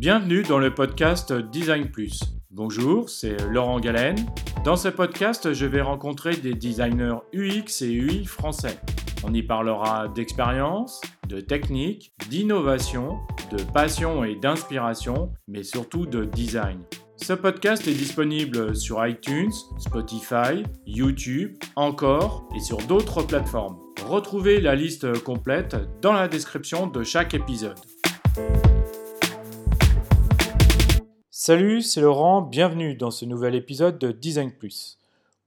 Bienvenue dans le podcast Design Plus. Bonjour, c'est Laurent Galen. Dans ce podcast, je vais rencontrer des designers UX et UI français. On y parlera d'expérience, de technique, d'innovation, de passion et d'inspiration, mais surtout de design. Ce podcast est disponible sur iTunes, Spotify, YouTube, encore et sur d'autres plateformes. Retrouvez la liste complète dans la description de chaque épisode. Salut, c'est Laurent, bienvenue dans ce nouvel épisode de Design Plus.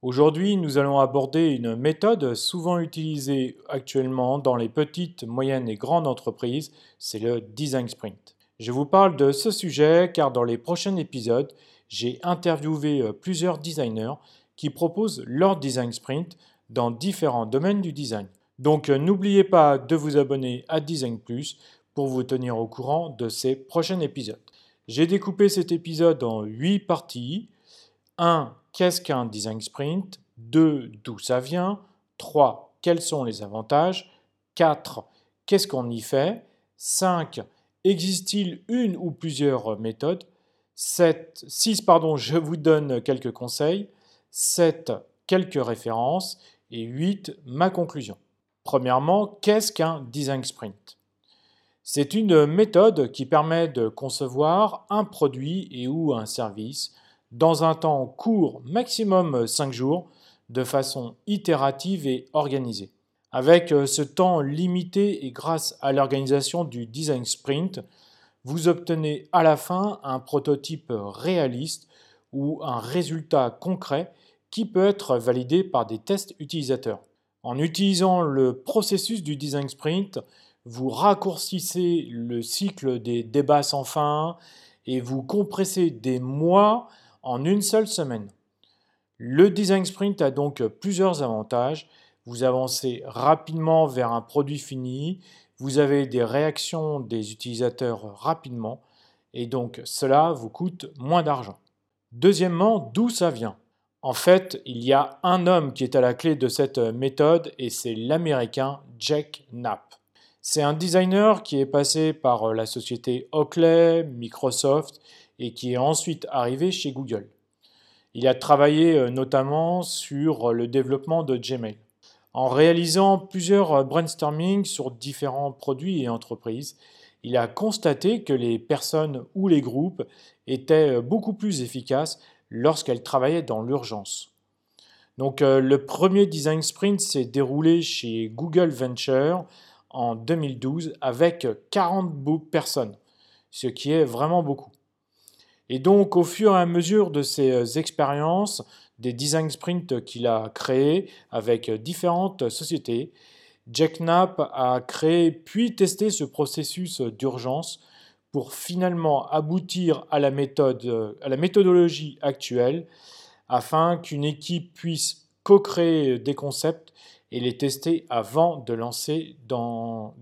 Aujourd'hui, nous allons aborder une méthode souvent utilisée actuellement dans les petites, moyennes et grandes entreprises, c'est le Design Sprint. Je vous parle de ce sujet car dans les prochains épisodes, j'ai interviewé euh, plusieurs designers qui proposent leur Design Sprint dans différents domaines du design. Donc euh, n'oubliez pas de vous abonner à Design Plus pour vous tenir au courant de ces prochains épisodes. J'ai découpé cet épisode en 8 parties. 1. Qu'est-ce qu'un design sprint? 2. D'où ça vient? 3. Quels sont les avantages? 4. Qu'est-ce qu'on y fait? 5. Existe-t-il une ou plusieurs méthodes? 7, 6, pardon, je vous donne quelques conseils. 7, quelques références. Et 8, ma conclusion. Premièrement, qu'est-ce qu'un design sprint? C'est une méthode qui permet de concevoir un produit et ou un service dans un temps court, maximum 5 jours, de façon itérative et organisée. Avec ce temps limité et grâce à l'organisation du design sprint, vous obtenez à la fin un prototype réaliste ou un résultat concret qui peut être validé par des tests utilisateurs. En utilisant le processus du design sprint, vous raccourcissez le cycle des débats sans fin et vous compressez des mois en une seule semaine. Le design sprint a donc plusieurs avantages. Vous avancez rapidement vers un produit fini, vous avez des réactions des utilisateurs rapidement et donc cela vous coûte moins d'argent. Deuxièmement, d'où ça vient? En fait, il y a un homme qui est à la clé de cette méthode et c'est l'américain Jack Knapp. C'est un designer qui est passé par euh, la société Oakley, Microsoft et qui est ensuite arrivé chez Google. Il a travaillé euh, notamment sur euh, le développement de Gmail. En réalisant plusieurs brainstorming sur différents produits et entreprises, il a constaté que les personnes ou les groupes étaient beaucoup plus efficaces lorsqu'elles travaillaient dans l'urgence. Donc le premier design sprint s'est déroulé chez Google Venture en 2012 avec 40 personnes, ce qui est vraiment beaucoup. Et donc au fur et à mesure de ces euh, expériences, des design sprints qu'il a créés avec différentes sociétés, Jack Knapp a créé puis testé ce processus d'urgence pour finalement aboutir à la, méthode, à la méthodologie actuelle afin qu'une équipe puisse co-créer des concepts et les tester avant de,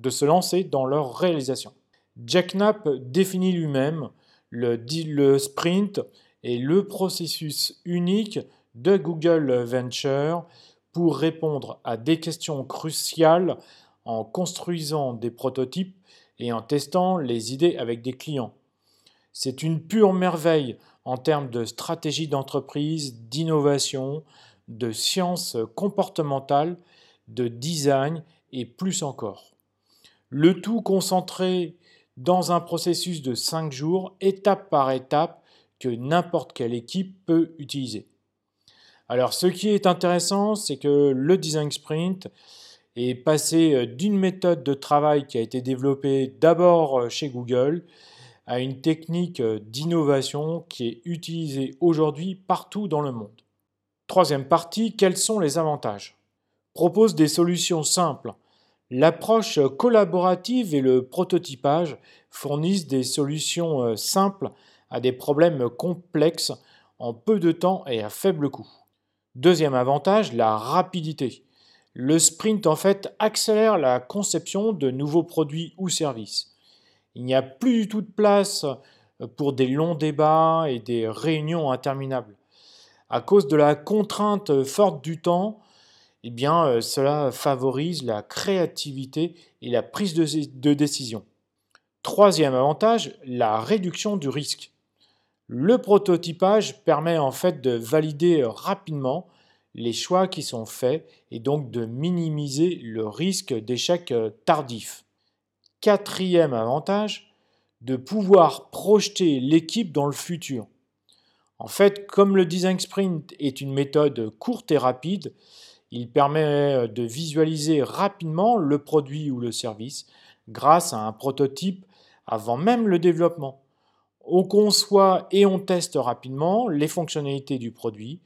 se lancer dans leur réalisation. Jack Knapp définit lui-même le, le sprint et le processus unique de Google Venture pour répondre à des questions cruciales en construisant des prototypes et en testant les idées avec des clients. C'est une pure merveille en termes de stratégie d'entreprise, d'innovation, de sciences comportementales de design et plus encore. Le tout concentré dans un processus de 5 jours, étape par étape, que n'importe quelle équipe peut utiliser. Alors ce qui est intéressant, c'est que le design sprint est passé euh, d'une méthode de travail qui a été développée d'abord euh, chez Google à une technique euh, d'innovation qui est utilisée aujourd'hui partout dans le monde. Troisième partie, quels sont les avantages? Propose des solutions simples. L'approche collaborative et le prototypage fournissent des solutions euh, simples à des problèmes complexes en peu de temps et à faible coût. Deuxième avantage, la rapidité. Le sprint en fait accélère la conception de nouveaux produits ou services. Il n'y a plus du tout de place euh, pour des longs débats et des réunions interminables. À cause de la contrainte forte du temps, eh bien, euh, cela favorise la créativité et la prise de, décision. Troisième avantage, la réduction du risque. Le prototypage permet en fait de valider rapidement les choix qui sont faits et donc de minimiser le risque d'échec tardif. Quatrième avantage, de pouvoir projeter l'équipe dans le futur. En fait, comme le design sprint est une méthode courte et rapide, il permet de visualiser rapidement le produit ou le service grâce à un prototype avant même le développement. On conçoit et on teste rapidement les fonctionnalités du produit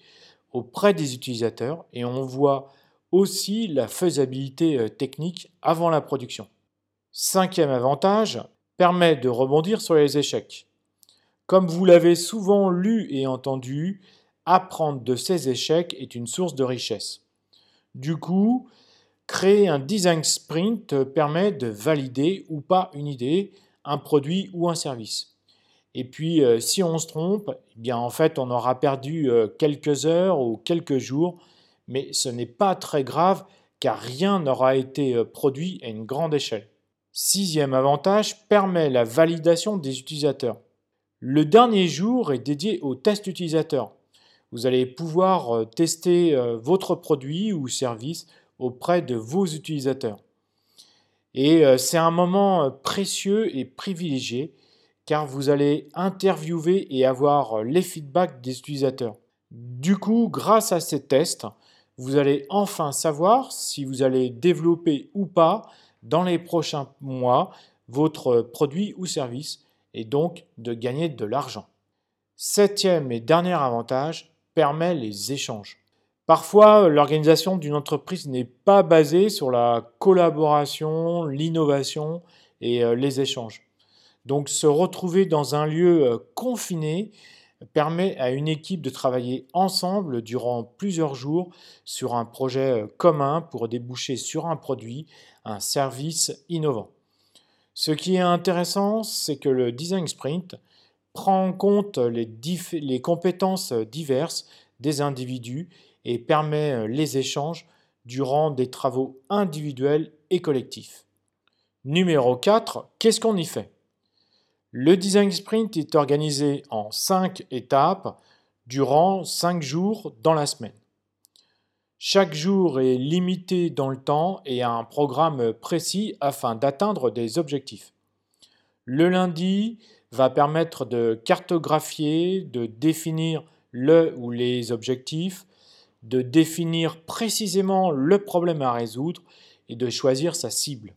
auprès des utilisateurs et on voit aussi la faisabilité euh, technique avant la production. Cinquième avantage, permet de rebondir sur les échecs. Comme vous l'avez souvent lu et entendu, apprendre de ces échecs est une source de richesse. Du coup, créer un design sprint permet de valider ou pas une idée, un produit ou un service. Et puis, euh, si on se trompe, eh bien en fait, on aura perdu euh, quelques heures ou quelques jours, mais ce n'est pas très grave car rien n'aura été euh, produit à une grande échelle. Sixième avantage, permet la validation des utilisateurs. Le dernier jour est dédié au test utilisateur. Vous allez pouvoir tester votre produit ou service auprès de vos utilisateurs. Et c'est un moment précieux et privilégié car vous allez interviewer et avoir les feedbacks des utilisateurs. Du coup, grâce à ces tests, vous allez enfin savoir si vous allez développer ou pas dans les prochains mois votre produit ou service et donc de gagner de l'argent. Septième et dernier avantage, permet les échanges. Parfois, l'organisation d'une entreprise n'est pas basée sur la collaboration, l'innovation et euh, les échanges. Donc se retrouver dans un lieu euh, confiné permet à une équipe de travailler ensemble durant plusieurs jours sur un projet euh, commun pour déboucher sur un produit, un service innovant. Ce qui est intéressant, c'est que le design sprint prend en compte les, compétences diverses des individus et permet euh, les échanges durant des travaux individuels et collectifs. Numéro 4, qu'est-ce qu'on y fait? Le design sprint est organisé en cinq étapes durant cinq jours dans la semaine. Chaque jour est limité dans le temps et a un programme précis afin d'atteindre des objectifs. Le lundi va permettre de cartographier, de définir le ou les objectifs, de définir précisément le problème à résoudre et de choisir sa cible.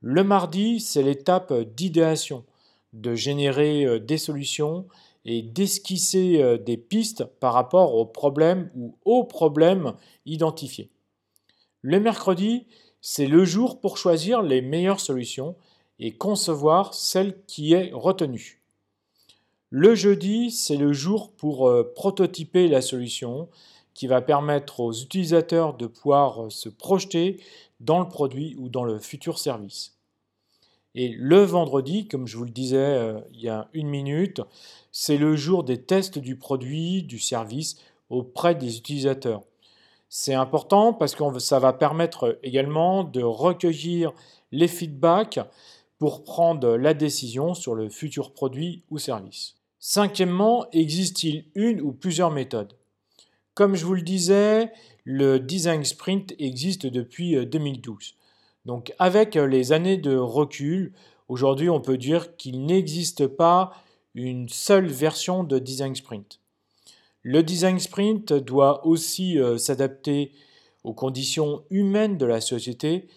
Le mardi, c'est l'étape d'idéation, de générer euh, des solutions et d'esquisser euh, des pistes par rapport aux problèmes ou aux problèmes identifiés. Le mercredi, c'est le jour pour choisir les meilleures solutions et concevoir celle qui est retenue. Le jeudi, c'est le jour pour euh, prototyper la solution qui va permettre aux utilisateurs de pouvoir se projeter dans le produit ou dans le futur service. Et le vendredi, comme je vous le disais euh, il y a une minute, c'est le jour des tests du produit, du service auprès des utilisateurs. C'est important parce que ça va permettre également de recueillir les feedbacks pour prendre la décision sur le futur produit ou service. Cinquièmement, existe-t-il une ou plusieurs méthodes? Comme je vous le disais, le design sprint existe depuis 2012. Euh, donc avec euh, les années de recul, aujourd'hui on peut dire qu'il n'existe pas une seule version de Design Sprint. Le Design Sprint doit aussi euh, s'adapter aux conditions humaines de la société.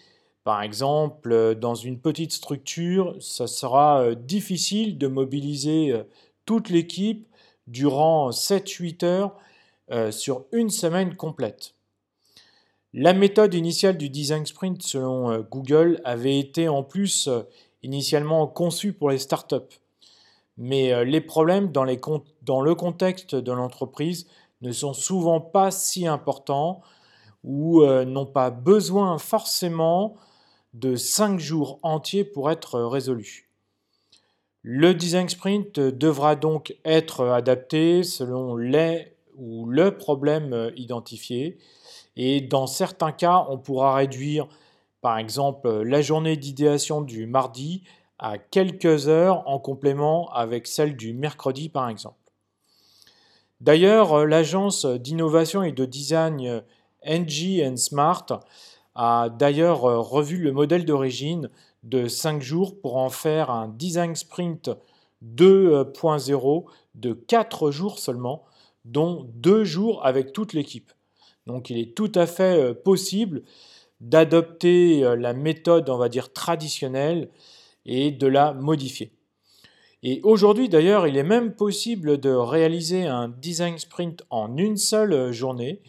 Par exemple, euh, dans une petite structure, ça sera difficile de mobiliser toute l'équipe durant 7-8 heures sur une semaine complète. La méthode initiale du design sprint selon euh, Google avait été en plus euh, initialement conçue pour les startups. Mais euh, les problèmes dans, le contexte de l'entreprise ne sont souvent pas si importants ou n'ont pas besoin forcément de 5 jours entiers pour être résolus. Le design sprint devra donc être adapté selon les ou le problème identifié et dans certains cas, on pourra réduire, par exemple, la journée d'idéation du mardi à quelques heures en complément avec celle du mercredi par exemple. D'ailleurs, euh, l'agence d'innovation et de design NG Smart a d'ailleurs revu le modèle d'origine de 5 jours pour en faire un design sprint 2.0 de 4 jours seulement, dont 2 jours avec toute l'équipe. Donc il est tout à fait euh, possible d'adopter euh, la méthode, on va dire, traditionnelle et de la modifier. Et aujourd'hui d'ailleurs, il est même possible de réaliser un design sprint en une seule euh, journée.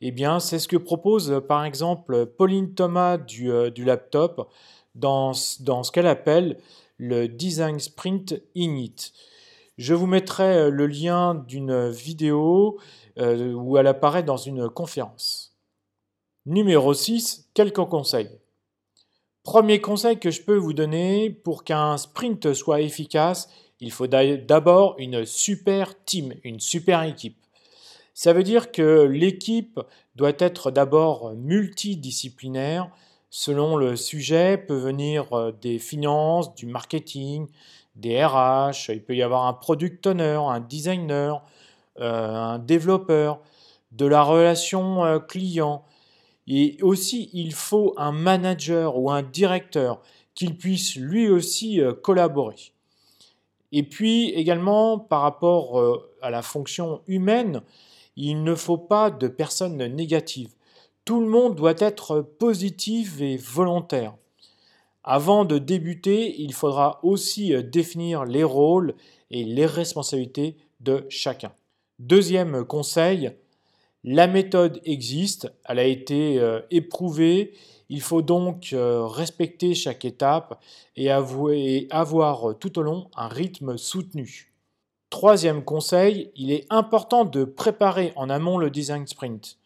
Eh bien, c'est ce que propose par exemple Pauline Thomas du, du laptop dans, ce qu'elle appelle le Design Sprint Init. Je vous mettrai le lien d'une vidéo euh, où elle apparaît dans une conférence. Numéro 6, quelques conseils. Premier conseil que je peux vous donner, pour qu'un sprint soit efficace, il faut d'abord une super team, une super équipe. Ça veut dire que l'équipe doit être d'abord multidisciplinaire. Selon le sujet, peut venir euh, des finances, du marketing, des RH, il peut y avoir un product owner, un designer, euh, un développeur, de la relation euh, client. Et aussi, il faut un manager ou un directeur qu'il puisse lui aussi collaborer. Et puis également, par rapport à la fonction humaine, il ne faut pas de personnes négatives. Tout le monde doit être positif et volontaire. Avant de débuter, il faudra aussi définir les rôles et les responsabilités de chacun. Deuxième conseil, la méthode existe, elle a été euh, éprouvée, il faut donc euh, respecter chaque étape et, avoir tout au long un rythme soutenu. Troisième conseil, il est important de préparer en amont le design sprint,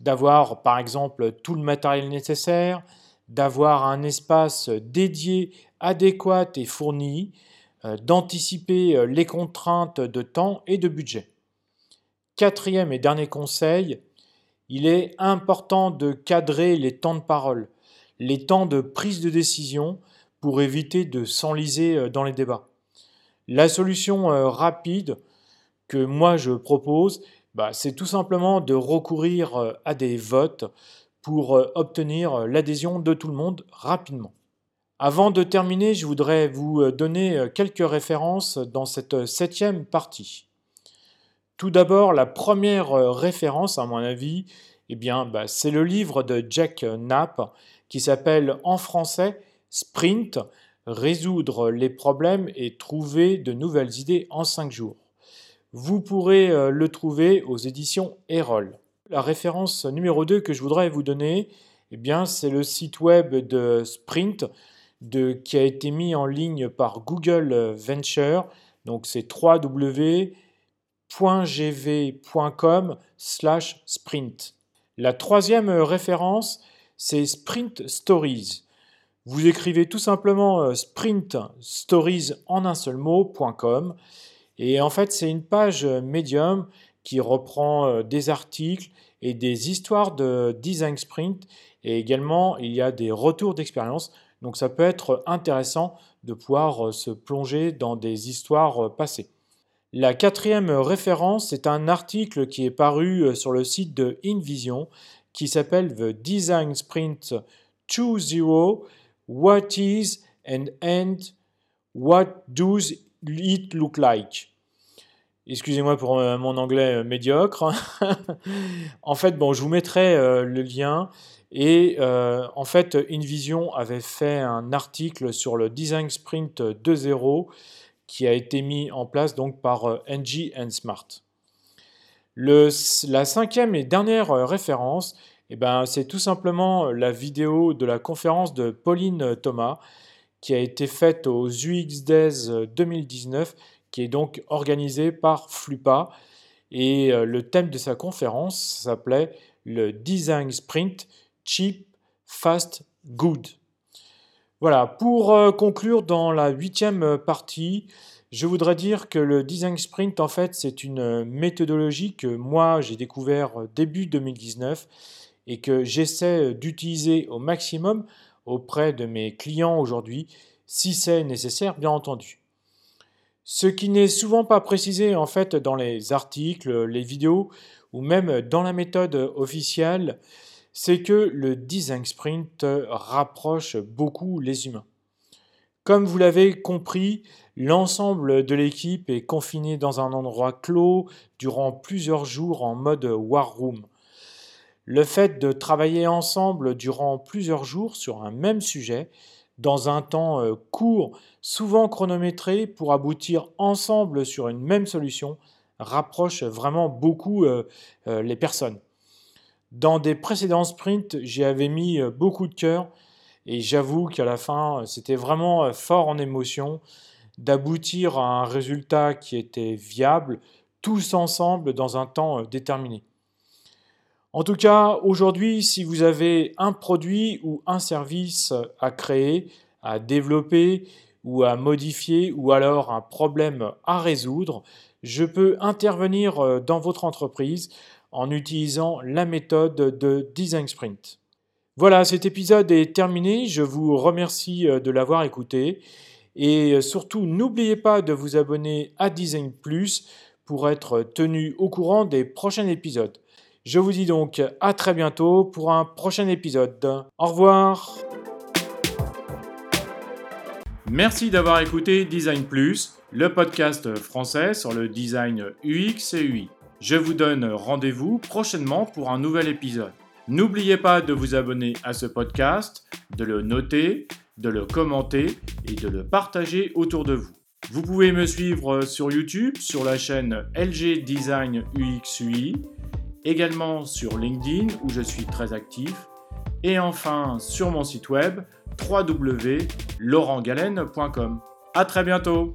d'avoir par exemple tout le matériel nécessaire, d'avoir un espace dédié, adéquat et fourni, euh, d'anticiper les contraintes de temps et de budget. Quatrième et dernier conseil, il est important de cadrer les temps de parole, les temps de prise de décision pour éviter de s'enliser euh, dans les débats. La solution euh, rapide que moi je propose, bah, c'est tout simplement de recourir euh, à des votes pour obtenir l'adhésion de tout le monde rapidement. Avant de terminer, je voudrais vous donner quelques références dans cette septième partie. Tout d'abord, la première euh, référence, à mon avis, eh bien, bah, c'est le livre de Jack Knapp qui s'appelle en français Sprint, résoudre les problèmes et trouver de nouvelles idées en 5 jours. Vous pourrez euh, le trouver aux éditions Erol. La référence numéro 2 que je voudrais vous donner, eh bien, c'est le site web de Sprint qui a été mis en ligne par Google Venture. Donc c'est www .gv.com slash sprint. La troisième référence, c'est Sprint Stories. Vous écrivez tout simplement euh, Sprint Stories en un seul mot.com et en fait c'est une page médium qui reprend euh, des articles et des histoires de design sprint. Et également il y a des retours d'expérience. Donc ça peut être intéressant de pouvoir euh, se plonger dans des histoires passées. La quatrième référence est un article qui est paru euh, sur le site de InVision qui s'appelle The Design Sprint 2.0 What is and and what does it look like? Excusez-moi pour euh, mon anglais euh, médiocre. en fait, bon, je vous mettrai le lien. Et en fait, InVision avait fait un article sur le Design Sprint 2.0 qui a été mis en place donc par euh, NG and Smart. La cinquième et dernière euh, référence, eh ben, c'est tout simplement la vidéo de la conférence de Pauline Thomas qui a été faite aux UX Days 2019, euh, qui est donc organisée par Flupa. Et le thème de sa conférence s'appelait le Design Sprint Cheap, Fast, Good. Voilà, pour euh, conclure dans la huitième euh, partie, je voudrais dire que le design sprint, en fait, c'est une euh, méthodologie que moi, j'ai découvert début 2019 et que j'essaie d'utiliser au maximum auprès de mes clients aujourd'hui. si c'est nécessaire bien entendu. Ce qui n'est souvent pas précisé en fait dans les articles, les vidéos ou même dans la méthode officielle, c'est que le design sprint rapproche beaucoup les humains. Comme vous l'avez compris, l'ensemble de l'équipe est confiné dans un endroit clos durant plusieurs jours en mode war room. Le fait de travailler ensemble durant plusieurs jours sur un même sujet dans un temps euh, court, souvent chronométré, pour aboutir ensemble sur une même solution, rapproche vraiment beaucoup euh, euh, les personnes. Dans des précédents sprints, j'y avais mis beaucoup de cœur et j'avoue qu'à la fin, c'était vraiment fort en émotion d'aboutir à un résultat qui était viable, tous ensemble dans un temps déterminé. En tout cas, aujourd'hui, si vous avez un produit ou un service à créer, à développer ou à modifier, ou alors un problème à résoudre, je peux intervenir euh, dans votre entreprise en utilisant la méthode de Design Sprint. Voilà, cet épisode est terminé. Je vous remercie euh, de l'avoir écouté. Et euh, surtout, n'oubliez pas de vous abonner à Design Plus pour être tenu au courant des prochains épisodes. Je vous dis donc à très bientôt pour un prochain épisode. Au revoir Merci d'avoir écouté Design Plus, le podcast français sur le design UX et UI. Je vous donne rendez-vous prochainement pour un nouvel épisode. N'oubliez pas de vous abonner à ce podcast, de le noter, de le commenter et de le partager autour de vous. Vous pouvez me suivre sur YouTube sur la chaîne LG Design UX UI également sur LinkedIn où je suis très actif, et enfin sur mon site web www.laurentgalen.com. À très bientôt